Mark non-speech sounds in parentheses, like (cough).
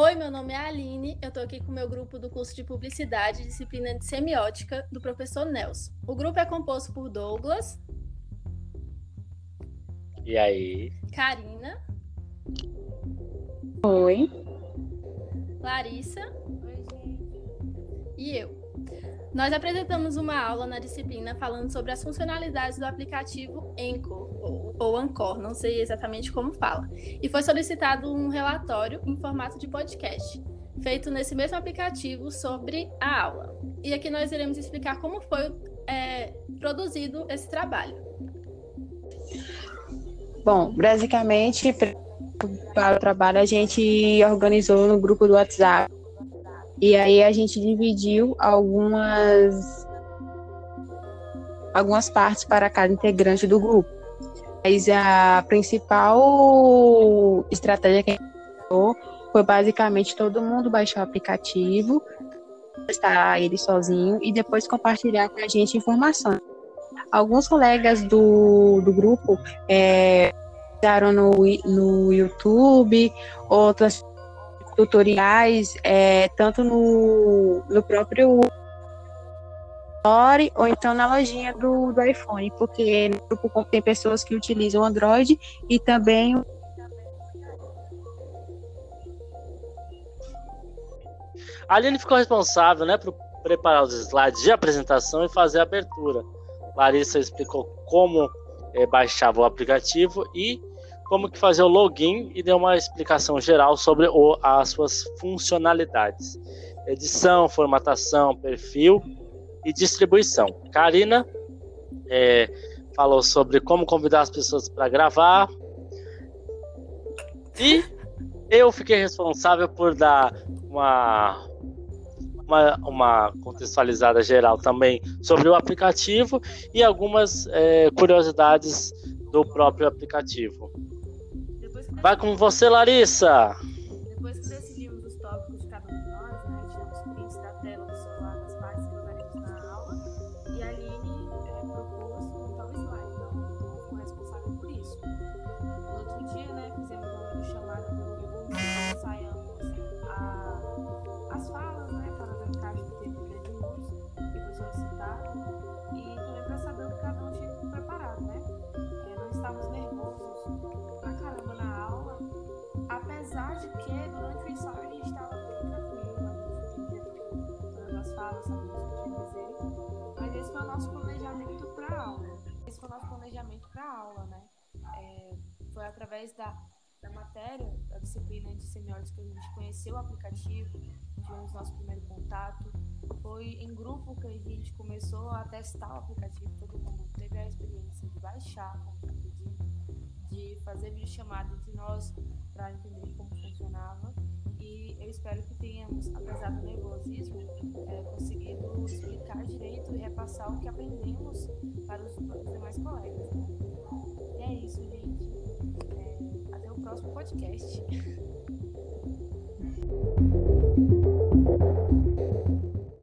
Oi, meu nome é Aline, eu estou aqui com o meu grupo do curso de Publicidade, disciplina de Semiótica, do professor Nelson. O grupo é composto por Douglas. E aí? Karina. Oi. Larissa. Oi, gente. E eu. Nós apresentamos uma aula na disciplina falando sobre as funcionalidades do aplicativo Anchor, ou, Ancor, não sei exatamente como fala. E foi solicitado um relatório em formato de podcast, feito nesse mesmo aplicativo sobre a aula. E aqui nós iremos explicar como foi é, produzido esse trabalho. Bom, basicamente, para o trabalho, a gente organizou no grupo do WhatsApp e aí a gente dividiu algumas algumas partes para cada integrante do grupo. Mas a principal estratégia que a gente usou foi basicamente todo mundo baixar o aplicativo, testar ele sozinho e depois compartilhar com a gente informações. Alguns colegas do, do grupo é, no, no YouTube, outras tutoriais, é, tanto no, no próprio Store ou então na lojinha do, do iPhone, porque no grupo tem pessoas que utilizam Android e também A Aline ficou responsável, né, por preparar os slides de apresentação e fazer a abertura. Larissa explicou como é, baixava o aplicativo e como que fazer o login e deu uma explicação geral sobre o, as suas funcionalidades. Edição, formatação, perfil e distribuição. Karina é, falou sobre como convidar as pessoas para gravar. E eu fiquei responsável por dar uma, uma, uma contextualizada geral também sobre o aplicativo e algumas é, curiosidades do próprio aplicativo. Vai com você, Larissa. Depois que decidimos os tópicos de cada um de nós, né, tiramos prints da tela do celular das partes que usaremos na aula, e a Aline é, propôs montar o apesar de que durante o ensaio a gente estava bem tranquilo, a gente todas as falas, sabia o que tinha dizer, mas esse foi o nosso planejamento para aula. Esse foi o nosso planejamento para aula, né? É, foi através da, da matéria, da disciplina de semiótica que a gente conheceu o aplicativo, tivemos nosso primeiro contato. Foi em grupo que a gente começou a testar o aplicativo, todo mundo teve a experiência de baixar, de fazer videochamada entre nós para espero que tenhamos, apesar do nervosismo, é, conseguido explicar direito e repassar o que aprendemos para os, os demais colegas. Né? E é isso, gente. É, até o próximo podcast. (laughs)